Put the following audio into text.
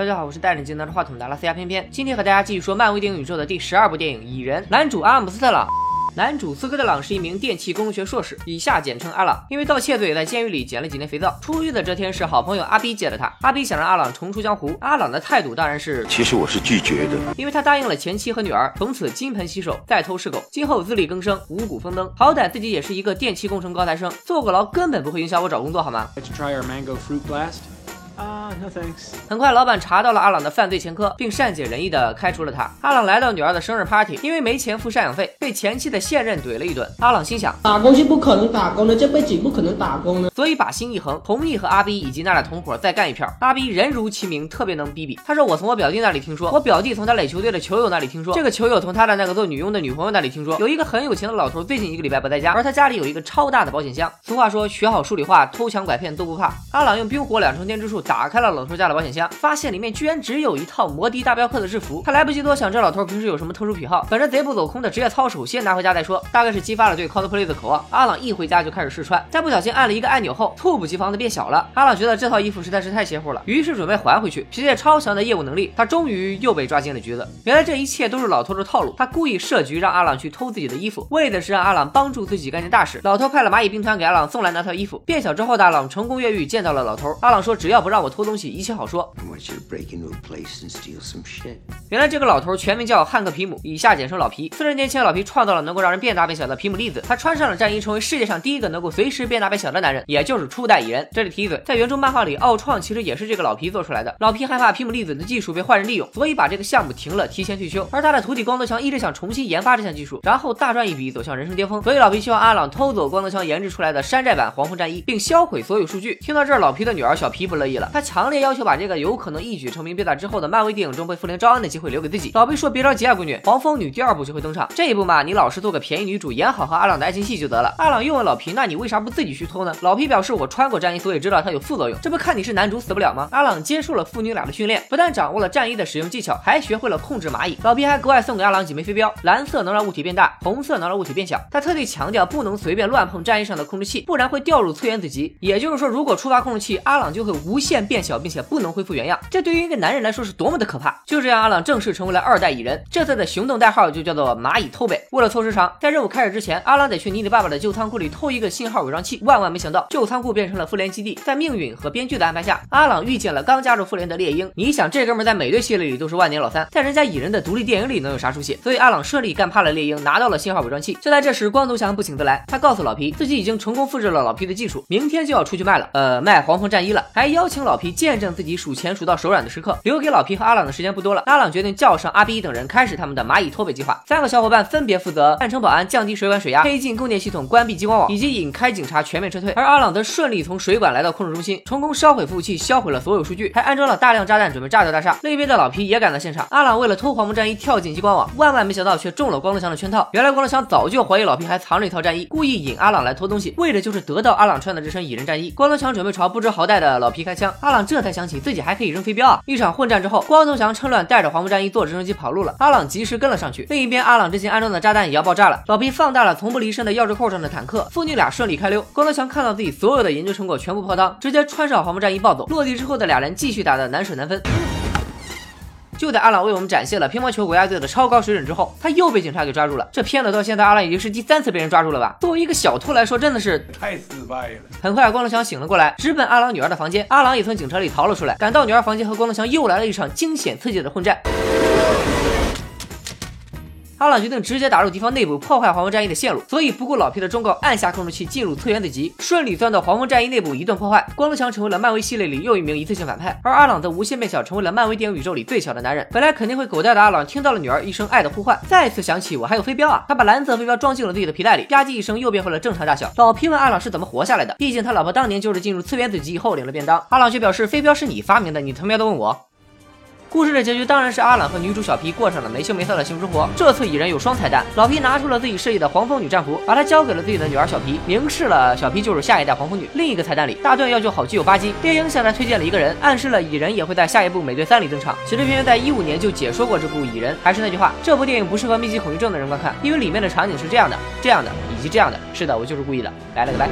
大家好，我是带着镜拿着话筒的阿拉斯加偏偏，今天和大家继续说漫威电影宇宙的第十二部电影《蚁人》，男主阿姆斯特朗。男主斯科特朗是一名电气工程学硕士，以下简称阿朗。因为盗窃罪，在监狱里捡了几年肥皂。出狱的这天是好朋友阿 B 接的他。阿 B 想让阿朗重出江湖，阿朗的态度当然是，其实我是拒绝的，因为他答应了前妻和女儿，从此金盆洗手，再偷是狗，今后自力更生，五谷丰登。好歹自己也是一个电气工程高材生，坐过牢根本不会影响我找工作，好吗？Like to try our mango fruit blast? Ah, no thanks. 很快，老板查到了阿朗的犯罪前科，并善解人意的开除了他。阿朗来到女儿的生日 party，因为没钱付赡养费，被前妻的现任怼了一顿。阿朗心想，打工是不可能打工的，这辈子不可能打工的。所以把心一横，同意和阿 B 以及那俩同伙再干一票。阿 B 人如其名，特别能逼逼。他说：“我从我表弟那里听说，我表弟从他垒球队的球友那里听说，这个球友从他的那个做女佣的女朋友那里听说，有一个很有钱的老头最近一个礼拜不在家，而他家里有一个超大的保险箱。俗话说，学好数理化，偷抢拐骗都不怕。阿朗用冰火两重天之术打开了老头家的保险箱，发现里面居然只有一套摩的大镖客的制服。他来不及多想，这老头平时有什么特殊癖好，本着贼不走空的职业操守，先拿回家再说。大概是激发了对 cosplay 的渴望，阿朗一回家就开始试穿，在不小心按了一个按钮后，猝不及防的变小了。阿朗觉得这套衣服实在是太邪乎了，于是准备还回去。凭借超强的业务能力，他终于又被抓进了局子。原来这一切都是老头的套路，他故意设局让阿朗去偷自己的衣服，为的是让阿朗帮助自己干件大事。老头派了蚂蚁兵团给阿朗送来那套衣服，变小之后的阿朗成功越狱，见到了老头。阿朗说：“只要不让我偷东西，一切好说。”原来这个老头全名叫汉克皮姆，以下简称老皮。四十年前，老皮创造了能够让人变大变小的皮姆粒子，他穿上了战衣，成为世界上第一个能够随时变大变小的男人，也就是初代蚁人。这里提一嘴，在原著漫画里，奥创其实也是这个老皮做出来的。老皮害怕皮姆粒子的技术被坏人利用，所以把这个项目停了，提前退休。而他的徒弟光头强一直想重新研发这项技术，然后大赚一笔，走向人生巅峰。所以老皮希望阿朗偷走光头强研制出来的山寨版黄蜂战衣，并销毁所有数据。听到这儿，老皮的女儿小皮不乐意了，她强烈要求把这个有可能一举成名变大之后的漫威电影中被复联招安的机会留给自己。老皮说：“别着急啊，闺女，黄蜂女第二部就会登场，这一部嘛，你老实做个便宜女主，演好和阿朗的爱情戏就得了。”阿朗又问老皮：“那你为啥不自己去偷呢？”老皮表示：“我穿过战衣，所以知道它有副作用，这不看你是男主死不了吗？”阿朗接受了父女俩的训练，不但掌握了战衣的使用技巧，还学会了控制蚂蚁。老皮还格外送给阿朗几枚飞镖，蓝色能让物体变大，红色能让物体变小。他特地强调不能随便乱碰战衣上的控制器，不然会掉入次元子级。也就是说，如果触发控制器，阿朗就会无限限变小，并且不能恢复原样。这对于一个男人来说是多么的可怕！就这样，阿朗正式成为了二代蚁人。这次的行动代号就叫做蚂蚁偷北。为了凑时长，在任务开始之前，阿朗得去妮妮爸爸的旧仓库里偷一个信号伪装器。万万没想到，旧仓库变成了复联基地。在命运和编剧的安排下，阿朗遇见了刚加入复联的猎鹰。你想，这哥们在美队系列里都是万年老三，在人家蚁人的独立电影里能有啥出息？所以阿朗顺利干趴了猎鹰，拿到了信号伪装器。就在这时，光头强不请自来，他告诉老皮自己已经成功复制了老皮的技术，明天就要出去卖了，呃，卖黄蜂战衣了，还邀请老皮见证自己数钱数到手软的时刻。留给老皮和阿朗的时间不多了，阿朗决定叫上阿 B 等人，开始他们的蚂蚁偷北计划。三个小伙伴分别负责暗城保安、降低水管水压、黑进供电系统、关闭激光网，以及引开警察全面撤退。而阿朗则顺利从水管来到控制中心，成功烧毁服务器，销毁了所有数据，还安装了大量炸弹，准备炸掉大厦。另一边的老皮也赶到现场，阿朗为了偷黄蜂战衣跳进激光网，万万没想到却中了光头强的圈套。原来光头强早就怀疑老皮还藏着一套战衣，故意引阿朗来偷东西，为的就是得到阿朗穿的这身蚁人战衣。光头强准备朝不知好歹的老皮开枪，阿朗这才想起自己还可以扔飞镖啊！一场混战之后，光头强趁乱带着黄蜂战衣坐直升机跑路了，阿朗及时跟了上去。另一边，阿朗之前安装的炸弹也要爆炸了，老皮放大了从不离身的钥匙扣上的坦克，父女俩顺利开溜。光头强看到自己所有的研究成果全部泡汤，直接穿上黄蜂战衣暴走。落地之后的俩人继续打得难舍难分。就在阿朗为我们展现了乒乓球国家队的超高水准之后，他又被警察给抓住了。这片子到现在，阿朗已经是第三次被人抓住了吧？作为一个小偷来说，真的是太失败了。很快，光头强醒了过来，直奔阿朗女儿的房间。阿朗也从警车里逃了出来，赶到女儿房间，和光头强又来了一场惊险刺激的混战。阿朗决定直接打入敌方内部，破坏黄蜂战衣的线路，所以不顾老皮的忠告，按下控制器进入次元子级，顺利钻到黄蜂战衣内部，一顿破坏。光头强成为了漫威系列里又一名一次性反派，而阿朗则无限变小，成为了漫威电影宇宙里最小的男人。本来肯定会狗带的阿朗，听到了女儿一声爱的呼唤，再次想起我还有飞镖啊！他把蓝色飞镖装进了自己的皮带里，吧唧一声又变回了正常大小。老皮问阿朗是怎么活下来的，毕竟他老婆当年就是进入次元子级以后领了便当。阿朗却表示飞镖是你发明的，你他喵的问我。故事的结局当然是阿朗和女主小皮过上了没羞没臊的幸福生活。这次蚁人有双彩蛋，老皮拿出了自己设计的黄蜂女战服，把它交给了自己的女儿小皮，明示了小皮就是下一代黄蜂女。另一个彩蛋里，大段要救好基友巴基，猎鹰向他推荐了一个人，暗示了蚁人也会在下一部美队三里登场。其实偏偏在一五年就解说过这部蚁人，还是那句话，这部电影不适合密集恐惧症的人观看，因为里面的场景是这样的、这样的以及这样的。是的，我就是故意的，拜了个拜。